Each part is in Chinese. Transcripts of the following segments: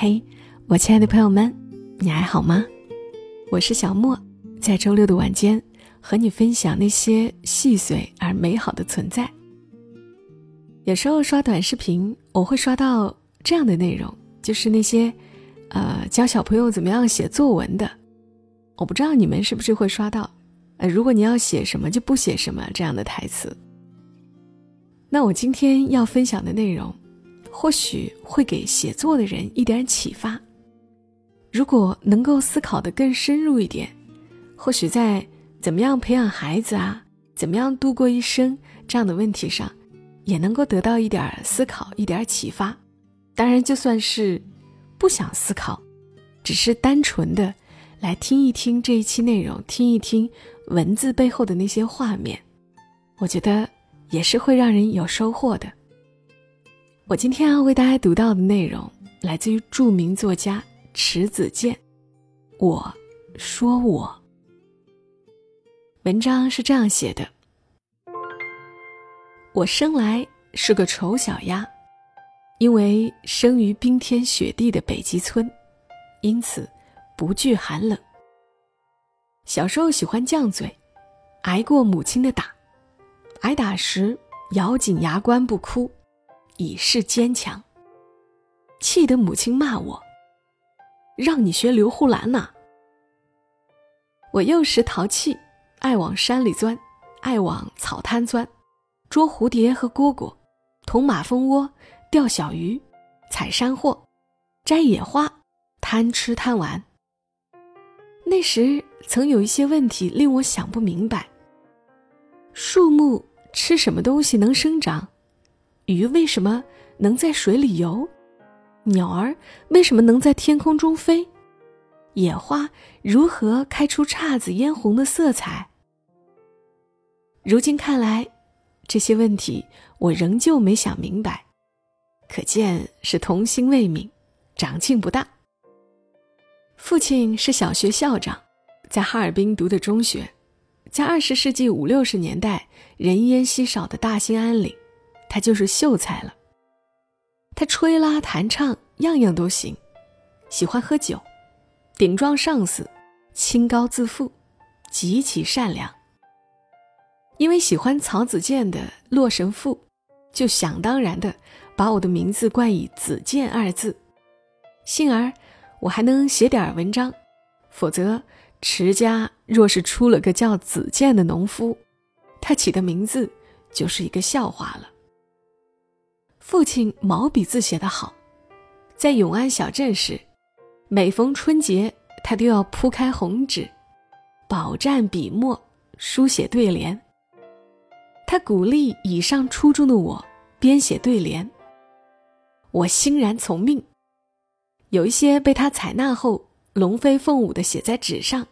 嘿，我亲爱的朋友们，你还好吗？我是小莫，在周六的晚间和你分享那些细碎而美好的存在。有时候刷短视频，我会刷到这样的内容，就是那些，呃，教小朋友怎么样写作文的。我不知道你们是不是会刷到，呃，如果你要写什么就不写什么这样的台词。那我今天要分享的内容。或许会给写作的人一点启发。如果能够思考的更深入一点，或许在怎么样培养孩子啊，怎么样度过一生这样的问题上，也能够得到一点思考，一点启发。当然，就算是不想思考，只是单纯的来听一听这一期内容，听一听文字背后的那些画面，我觉得也是会让人有收获的。我今天要为大家读到的内容来自于著名作家迟子建。我说我，文章是这样写的：我生来是个丑小鸭，因为生于冰天雪地的北极村，因此不惧寒冷。小时候喜欢犟嘴，挨过母亲的打，挨打时咬紧牙关不哭。以示坚强。气得母亲骂我：“让你学刘胡兰呐！”我幼时淘气，爱往山里钻，爱往草滩钻，捉蝴蝶和蝈蝈，捅马蜂窝，钓小鱼，采山货，摘野花，贪吃贪玩。那时曾有一些问题令我想不明白：树木吃什么东西能生长？鱼为什么能在水里游？鸟儿为什么能在天空中飞？野花如何开出姹紫嫣红的色彩？如今看来，这些问题我仍旧没想明白，可见是童心未泯，长进不大。父亲是小学校长，在哈尔滨读的中学，在二十世纪五六十年代人烟稀少的大兴安岭。他就是秀才了。他吹拉弹唱样样都行，喜欢喝酒，顶撞上司，清高自负，极其善良。因为喜欢曹子建的《洛神赋》，就想当然的把我的名字冠以“子建”二字。幸而我还能写点文章，否则池家若是出了个叫子建的农夫，他起的名字就是一个笑话了。父亲毛笔字写得好，在永安小镇时，每逢春节，他都要铺开红纸，饱蘸笔墨，书写对联。他鼓励已上初中的我编写对联，我欣然从命。有一些被他采纳后，龙飞凤舞的写在纸上，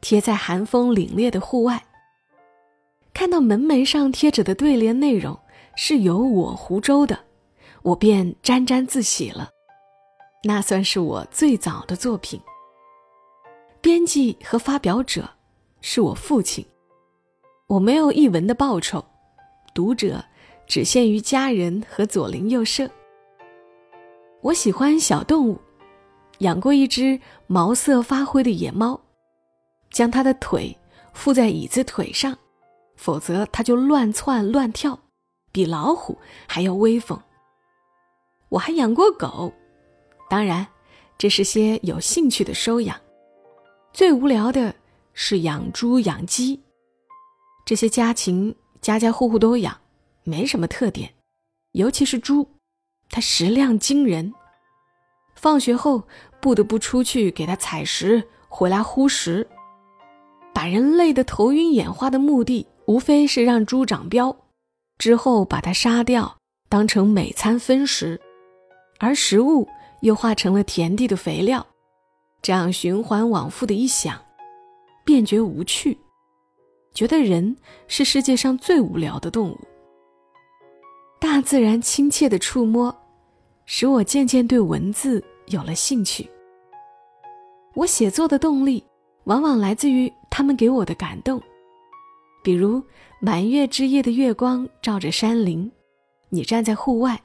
贴在寒风凛冽的户外。看到门楣上贴着的对联内容。是由我湖州的，我便沾沾自喜了。那算是我最早的作品。编辑和发表者是我父亲，我没有一文的报酬，读者只限于家人和左邻右舍。我喜欢小动物，养过一只毛色发灰的野猫，将它的腿附在椅子腿上，否则它就乱窜乱跳。比老虎还要威风。我还养过狗，当然，这是些有兴趣的收养。最无聊的是养猪养鸡，这些家禽家家户户都养，没什么特点。尤其是猪，它食量惊人，放学后不得不出去给它采食，回来呼食，把人累得头晕眼花的目的，无非是让猪长膘。之后把它杀掉，当成每餐分食，而食物又化成了田地的肥料，这样循环往复的一想，便觉无趣，觉得人是世界上最无聊的动物。大自然亲切的触摸，使我渐渐对文字有了兴趣。我写作的动力，往往来自于他们给我的感动。比如满月之夜的月光照着山林，你站在户外，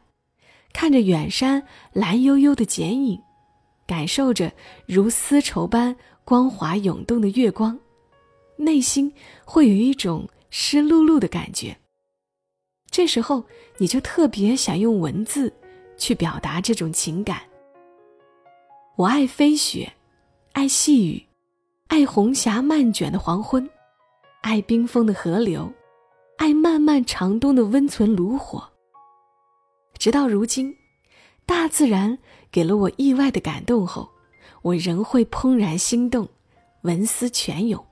看着远山蓝悠悠的剪影，感受着如丝绸般光滑涌动的月光，内心会有一种湿漉漉的感觉。这时候，你就特别想用文字去表达这种情感。我爱飞雪，爱细雨，爱红霞漫卷的黄昏，爱冰封的河流，爱漫漫长冬的温存炉火。直到如今，大自然给了我意外的感动后，我仍会怦然心动，文思泉涌。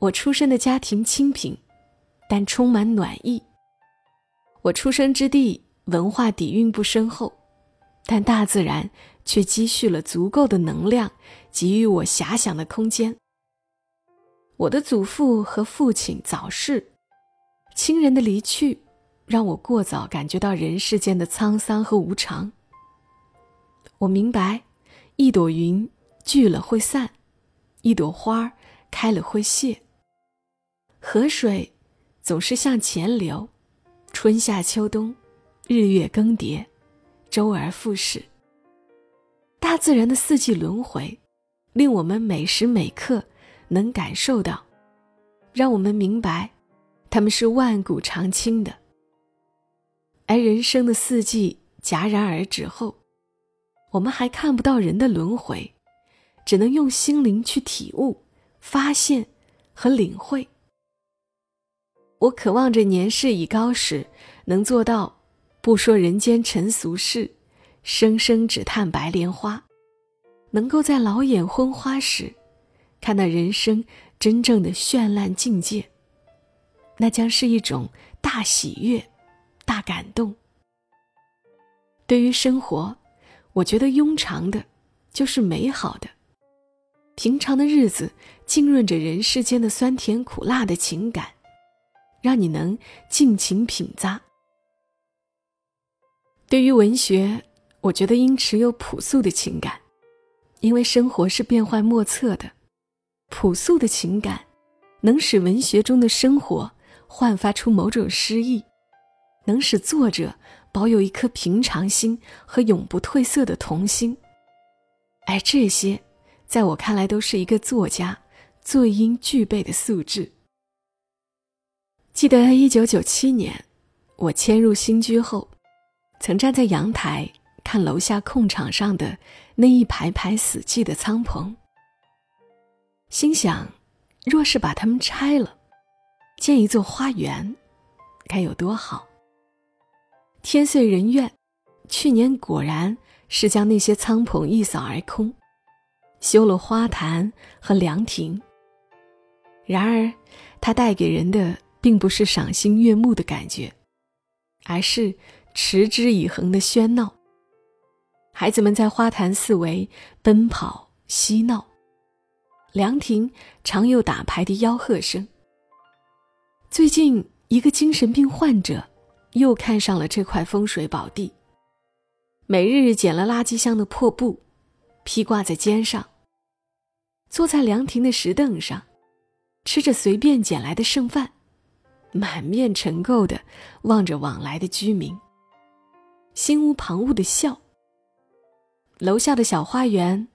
我出生的家庭清贫，但充满暖意。我出生之地文化底蕴不深厚，但大自然。却积蓄了足够的能量，给予我遐想的空间。我的祖父和父亲早逝，亲人的离去，让我过早感觉到人世间的沧桑和无常。我明白，一朵云聚了会散，一朵花开了会谢。河水总是向前流，春夏秋冬，日月更迭，周而复始。大自然的四季轮回，令我们每时每刻能感受到，让我们明白，他们是万古长青的。而人生的四季戛然而止后，我们还看不到人的轮回，只能用心灵去体悟、发现和领会。我渴望着年事已高时，能做到不说人间尘俗事。生生只叹白莲花，能够在老眼昏花时，看到人生真正的绚烂境界，那将是一种大喜悦、大感动。对于生活，我觉得庸常的，就是美好的。平常的日子浸润着人世间的酸甜苦辣的情感，让你能尽情品咂。对于文学。我觉得应持有朴素的情感，因为生活是变幻莫测的。朴素的情感，能使文学中的生活焕发出某种诗意，能使作者保有一颗平常心和永不褪色的童心。而这些，在我看来，都是一个作家最应具备的素质。记得一九九七年，我迁入新居后，曾站在阳台。看楼下空场上的那一排排死寂的仓棚，心想：若是把它们拆了，建一座花园，该有多好！天遂人愿，去年果然是将那些仓棚一扫而空，修了花坛和凉亭。然而，它带给人的并不是赏心悦目的感觉，而是持之以恒的喧闹。孩子们在花坛四围奔跑嬉闹，凉亭常有打牌的吆喝声。最近，一个精神病患者又看上了这块风水宝地，每日捡了垃圾箱的破布，披挂在肩上，坐在凉亭的石凳上，吃着随便捡来的剩饭，满面尘垢的望着往来的居民，心无旁骛的笑。楼下的小花园，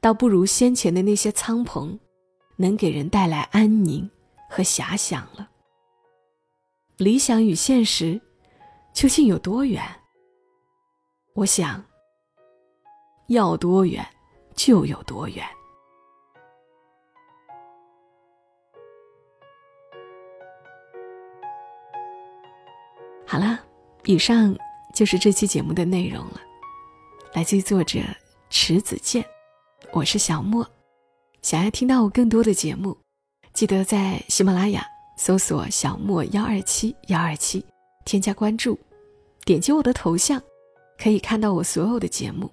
倒不如先前的那些仓棚，能给人带来安宁和遐想了。理想与现实，究竟有多远？我想，要多远就有多远。好了，以上就是这期节目的内容了。来自于作者池子健，我是小莫。想要听到我更多的节目，记得在喜马拉雅搜索“小莫幺二七幺二七”，添加关注，点击我的头像，可以看到我所有的节目。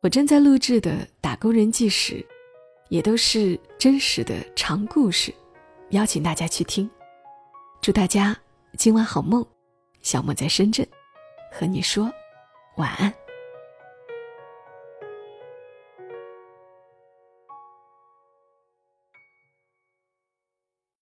我正在录制的《打工人纪实》，也都是真实的长故事，邀请大家去听。祝大家今晚好梦，小莫在深圳，和你说晚安。